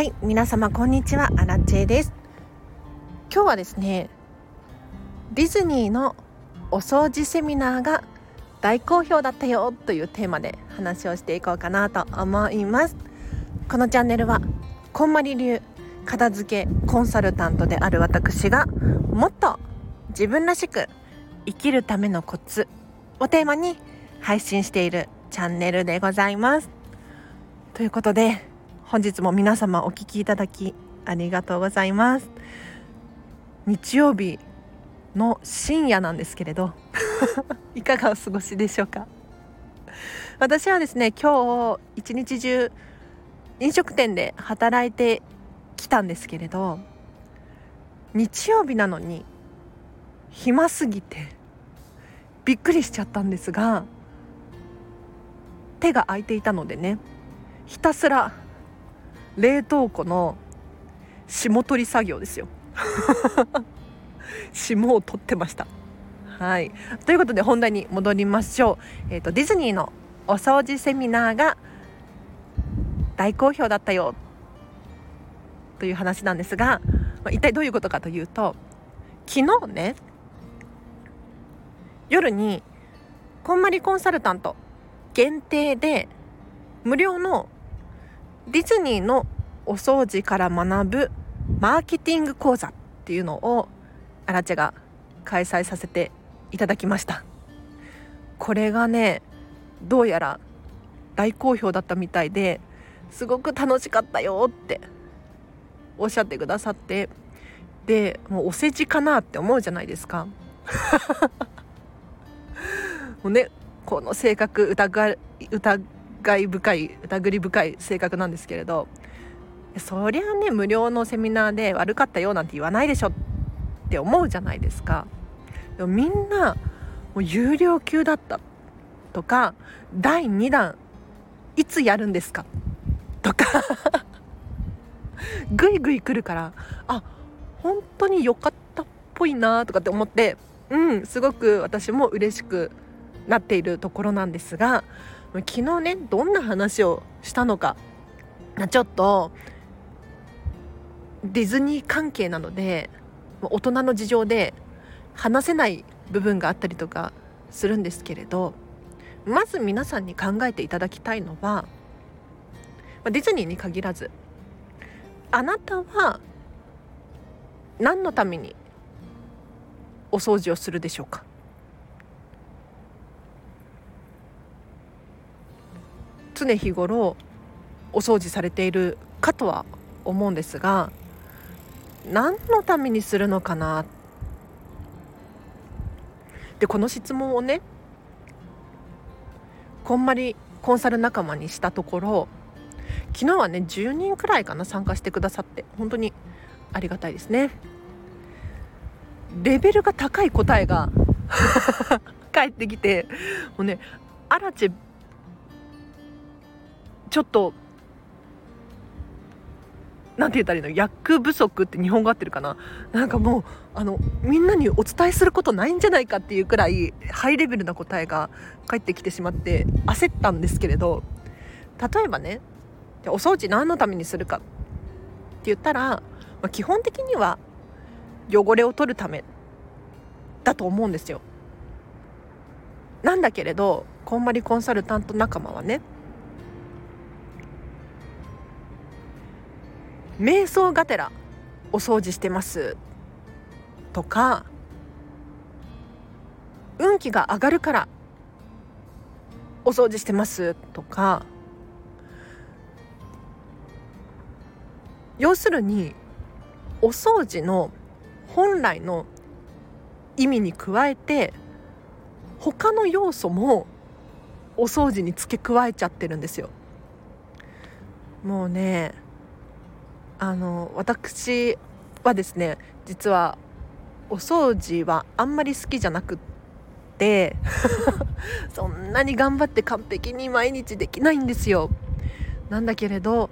はい皆様こんにちは。アラチェです。今日はですねディズニーのお掃除セミナーが大好評だったよというテーマで話をしていこうかなと思います。このチャンネルはこんまり流片付けコンサルタントである私がもっと自分らしく生きるためのコツをテーマに配信しているチャンネルでございます。ということで本日も皆様お聴きいただきありがとうございます。日曜日の深夜なんですけれど いかがお過ごしでしょうか？私はですね今日一日中飲食店で働いてきたんですけれど日曜日なのに暇すぎてびっくりしちゃったんですが手が空いていたのでねひたすら冷凍庫の霜取り作業ですよ。霜を取ってました。はい。ということで本題に戻りましょう、えーと、ディズニーのお掃除セミナーが大好評だったよという話なんですが、まあ、一体どういうことかというと昨日ね夜にこんまりコンサルタント限定で無料のディズニーのお掃除から学ぶマーケティング講座っていうのをアラチェが開催させていただきました。これがねどうやら大好評だったみたいですごく楽しかったよっておっしゃってくださってでもうお世辞かなって思うじゃないですか。もうねこの性格疑疑慨深い疑り深い性格なんですけれどそりゃね無料のセミナーで悪かったよなんて言わないでしょって思うじゃないですか。でもみんなもう有料級だったとか第2弾いつやるんですか？とか ぐいぐい来るからあ本当に良かったっぽいなとかって思ってうんすごく私も嬉しくなっているところなんですが昨日ねどんな話をしたのかちょっとディズニー関係なので大人の事情で話せない部分があったりとかするんですけれどまず皆さんに考えていただきたいのはディズニーに限らずあなたは何のためにお掃除をするでしょうか？常日頃お掃除されているかとは思うんですが何のためにするのかな？でこの質問をねこんまりコンサル仲間にしたところ昨日はね10人くらいかな参加してくださって本当にありがたいですね。レベルが高い答えが 返ってきてもうねアラチェちょっとなんて言ったらいいの？役不足って日本語合ってるかな？なんかもうあのみんなにお伝えすることないんじゃないかっていうくらいハイレベルな答えが返ってきてしまって焦ったんですけれど例えばねお掃除何のためにするかって言ったら、まあ、基本的には汚れを取るためだと思うんですよ。なんだけれどこんまりコンサルタント仲間はね瞑想がてらお掃除してますとか運気が上がるからお掃除してますとか要するにお掃除の本来の意味に加えて他の要素もお掃除に付け加えちゃってるんですよ。もうねあの私はですね実はお掃除はあんまり好きじゃなくって そんなに頑張って完璧に毎日できないんですよ。なんだけれど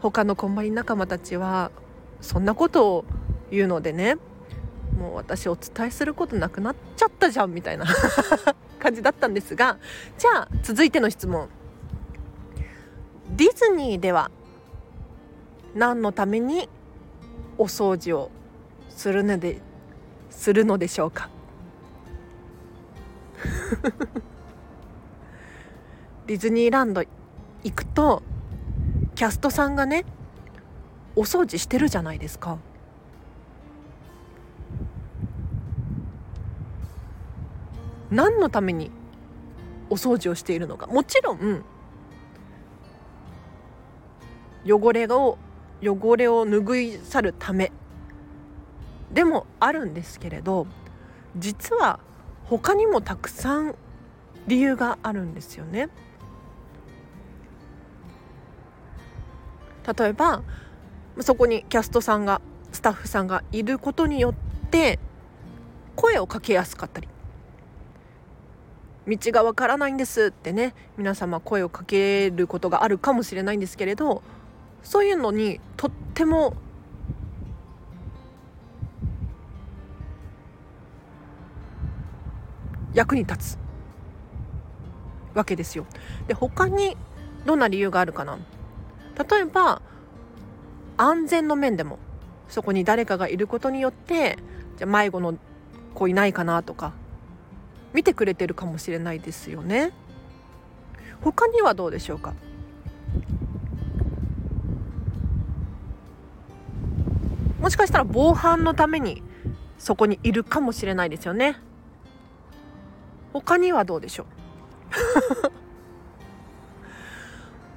他のこんまり仲間たちはそんなことを言うのでねもう私お伝えすることなくなっちゃったじゃんみたいな 感じだったんですがじゃあ続いての質問。ディズニーでは何のためにお掃除をするのでするのでしょうか？ディズニーランド行くとキャストさんがねお掃除してるじゃないですか。何のためにお掃除をしているのかもちろん汚れを汚れを拭い去るためでもあるんですけれど実は他にもたくさん理由があるんですよね。例えばそこにキャストさんがスタッフさんがいることによって声をかけやすかったり道がわからないんですってね皆様声をかけることがあるかもしれないんですけれどそういうのにとっても役に立つわけですよ。で他にどんな理由があるかな？例えば安全の面でもそこに誰かがいることによってじゃ迷子の子いないかなとか見てくれてるかもしれないですよね。他にはどうでしょうか？もしかしたら防犯のためにそこにいるかもしれないですよね。他にはどうでしょう？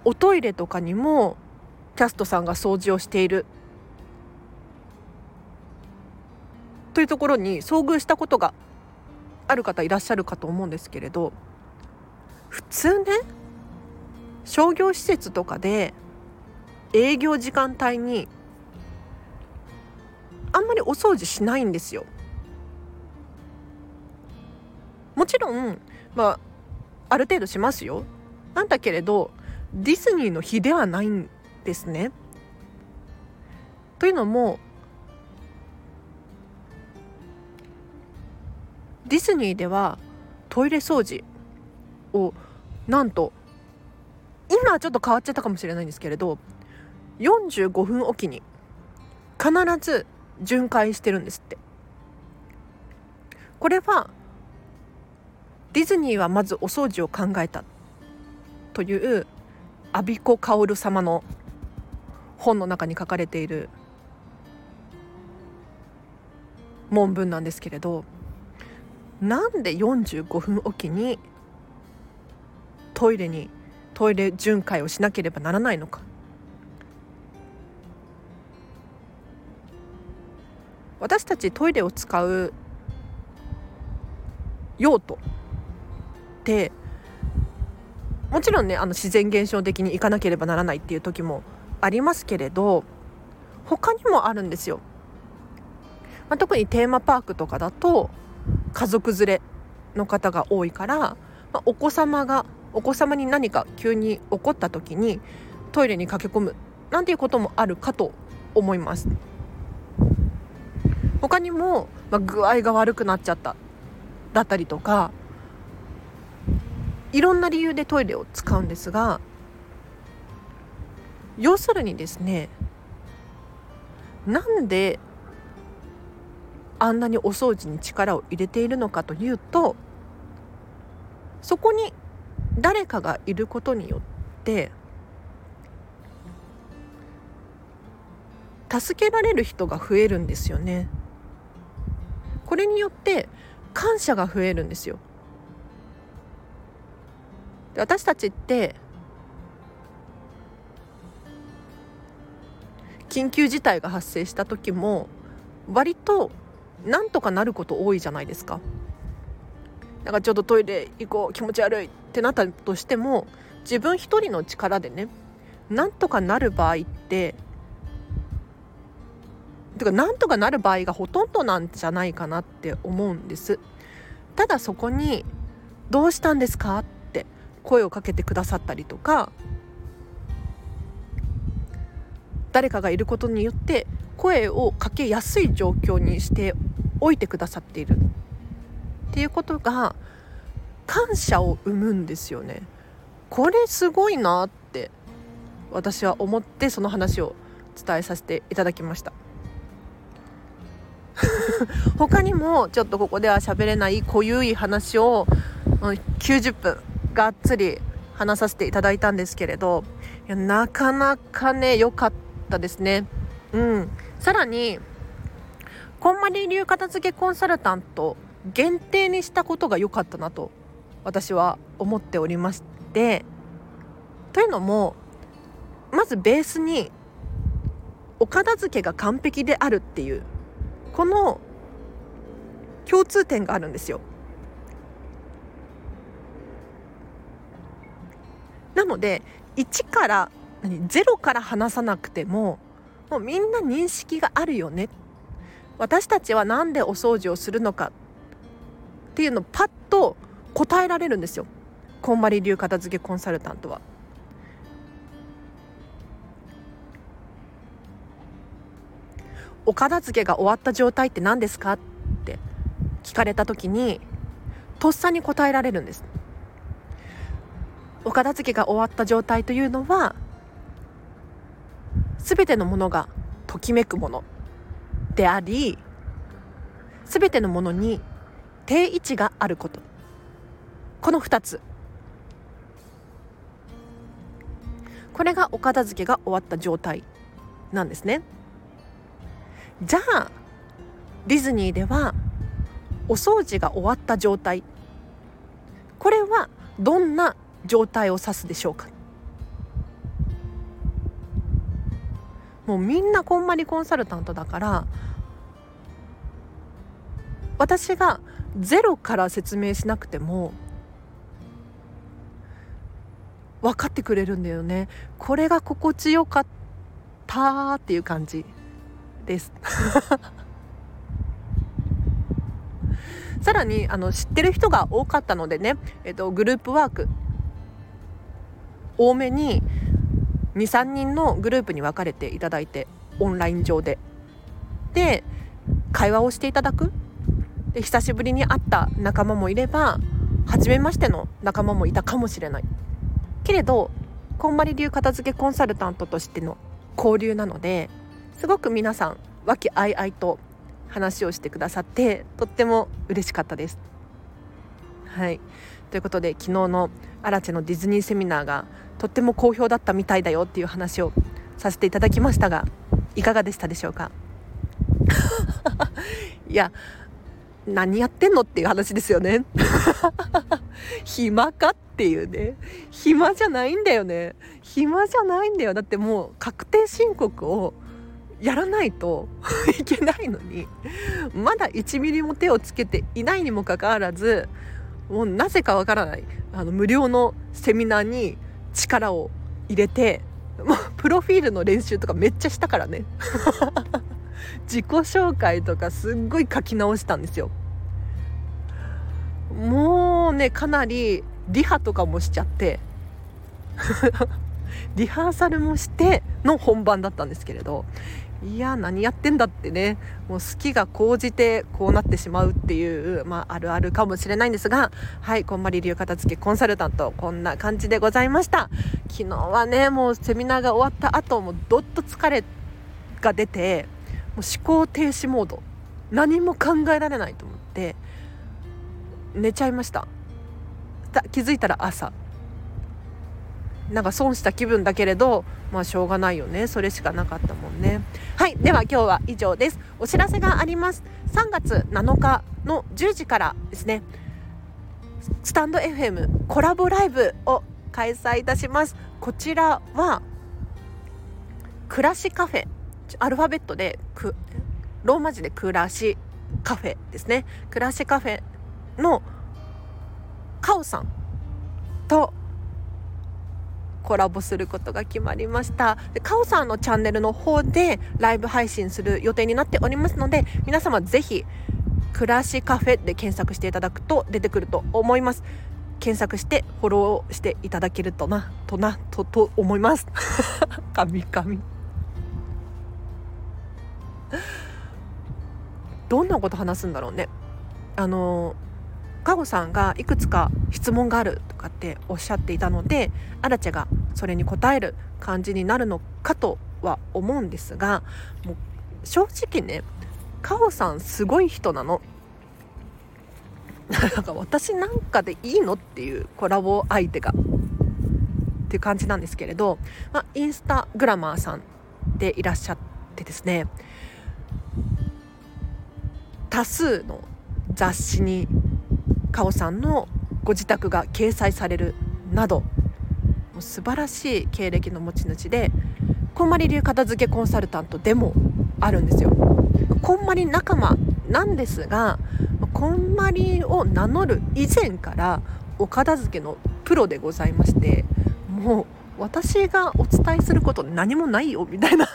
おトイレとかにもキャストさんが掃除をしている。というところに遭遇したことがある方いらっしゃるかと思うんですけれど普通ね商業施設とかで営業時間帯にあんまりお掃除しないんですよ。もちろん、まあ、ある程度しますよ。なんだけれどディズニーの日ではないんですね。というのもディズニーではトイレ掃除をなんと今はちょっと変わっちゃったかもしれないんですけれど45分おきに必ず巡回してるんですって。これはディズニーはまずお掃除を考えたというアビコ・カオル様の本の中に書かれている文文なんですけれどなんで45分おきにトイレにトイレ巡回をしなければならないのか。私たちトイレを使う用途ってもちろんねあの自然現象的に行かなければならないっていう時もありますけれど他にもあるんですよ。まあ、特にテーマパークとかだと家族連れの方が多いから、まあ、お子様がお子様に何か急に起こった時にトイレに駆け込むなんていうこともあるかと思います他にも、まあ、具合が悪くなっちゃっただったりとかいろんな理由でトイレを使うんですが要するにですねなんであんなにお掃除に力を入れているのかというとそこに誰かがいることによって助けられる人が増えるんですよね。これによって感謝が増えるんですよ。で私たちって緊急事態が発生した時も割となんとかなること多いじゃないですか。なんかちょっとトイレ行こう気持ち悪いってなったとしても自分一人の力でねなんとかなる場合っててかなんとかなる場合がほとんどなんじゃないかなって思うんですただそこに「どうしたんですか?」って声をかけてくださったりとか誰かがいることによって声をかけやすい状況にしておいてくださっているっていうことが感謝を生むんですよね。これすごいなって私は思ってその話を伝えさせていただきました 他にもちょっとここでは喋れない濃ゆい話を90分がっつり話させていただいたんですけれどいやなかなかね良かったですね。うん。さらにこんまり流片付けコンサルタント限定にしたことが良かったなと私は思っておりましてというのもまずベースにお片付けが完璧であるっていうこの共通点があるんですよ。なので1から何0から話さなくてももうみんな認識があるよね私たちは何でお掃除をするのかっていうのをパッと答えられるんですよこんまり流片付けコンサルタントは。お片付けが終わった状態って何ですかって聞かれた時にとっさに答えられるんです。お片付けが終わった状態というのは全てのものがときめくものであり全てのものに定位置があること。この2つ。これがお片付けが終わった状態なんですね。じゃあディズニーではお掃除が終わった状態。これはどんな状態を指すでしょうか？もうみんなこんまりコンサルタントだから私がゼロから説明しなくても分かってくれるんだよね。これが心地よかったっていう感じ。です。さらにあの知ってる人が多かったのでね、えっと、グループワーク。多めに23人のグループに分かれていただいてオンライン上で。で会話をしていただく。で久しぶりに会った仲間もいれば初めましての仲間もいたかもしれない。けれどこんまり流片付けコンサルタントとしての交流なのですごく皆さん和気あいあいと話をしてくださってとっても嬉しかったです。はい。ということで昨日のアラチェのディズニーセミナーがとっても好評だったみたいだよっていう話をさせていただきましたがいかがでしたでしょうか？いや何やってんのっていう話ですよね。暇かっていうね。暇じゃないんだよね。暇じゃないんだよ。だってもう確定申告をやらないと いけないのにまだ1ミリも手をつけていないにもかかわらずもうなぜかわからないあの無料のセミナーに力を入れてもうプロフィールの練習とかめっちゃしたからね。自己紹介とかすっごい書き直したんですよ。もうねかなりリハとかもしちゃって リハーサルもしての本番だったんですけれどいや何やってんだってね。もう好きが高じてこうなってしまうっていう、まあ、あるあるかもしれないんですが。はいこんまり流片付けコンサルタントこんな感じでございました。昨日はねもうセミナーが終わった後もどっと疲れが出てもう思考停止モード。何も考えられないと思って寝ちゃいました。気づいたら朝。なんか損した気分だけれどまあしょうがないよね。それしかなかったもんね。はい。では今日は以上です。お知らせがあります。3月7日の10時からですね。スタンド FM コラボライブを開催いたします。こちらは暮らしカフェ。アルファベットでくローマ字で暮らしカフェですね。暮らしカフェのカオさんとコラボすることが決まりました。でカオさんのチャンネルの方でライブ配信する予定になっておりますので皆様ぜひ暮らしカフェで検索していただくと出てくると思います。検索してフォローしていただけるとなとなとと思います。神々。どんなこと話すんだろうね。あのカゴさんがいくつか質問があるとかっておっしゃっていたのでアラチェがそれに答える感じになるのかとは思うんですがもう正直ねカオさんすごい人なの。なんか私なんかでいいのっていうコラボ相手がっていう感じなんですけれど、まあ、インスタグラマーさんでいらっしゃってですね多数の雑誌にカオさんのご自宅が掲載されるなどもう素晴らしい経歴の持ち主でこんまり流片付けコンサルタントでもあるんですよ。こんまり仲間なんですがこんまりを名乗る以前からお片付けのプロでございましてもう私がお伝えすること何もないよみたいな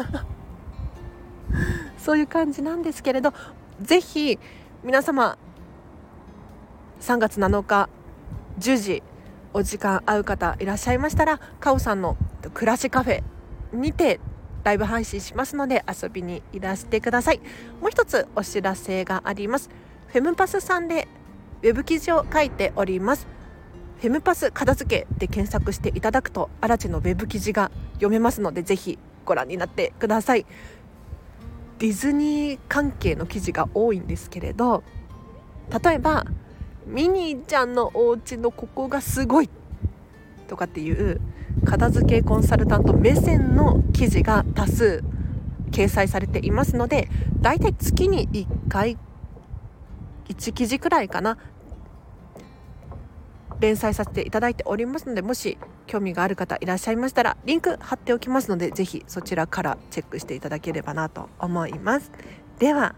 そういう感じなんですけれど是非皆様3月7日10時お時間合う方いらっしゃいましたらカオさんの暮らしカフェにてライブ配信しますので遊びにいらしてください。もう一つお知らせがあります。フェムパスさんでウェブ記事を書いております。フェムパス片付けで検索していただくと荒地のウェブ記事が読めますのでぜひご覧になってください。ディズニー関係の記事が多いんですけれど例えばミニーちゃんのお家のここがすごいとかっていう片付けコンサルタント目線の記事が多数掲載されていますのでだいたい月に1回1記事くらいかな連載させていただいておりますのでもし興味がある方いらっしゃいましたらリンク貼っておきますのでぜひそちらからチェックしていただければなと思います。では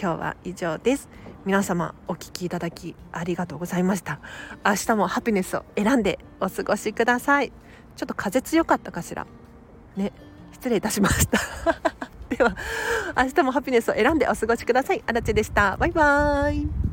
今日は以上です。皆様お聞きいただきありがとうございました。明日もハピネスを選んでお過ごしください。ちょっと風強かったかしら？ね失礼いたしました。では明日もハピネスを選んでお過ごしください。あらちでした。バイバーイ。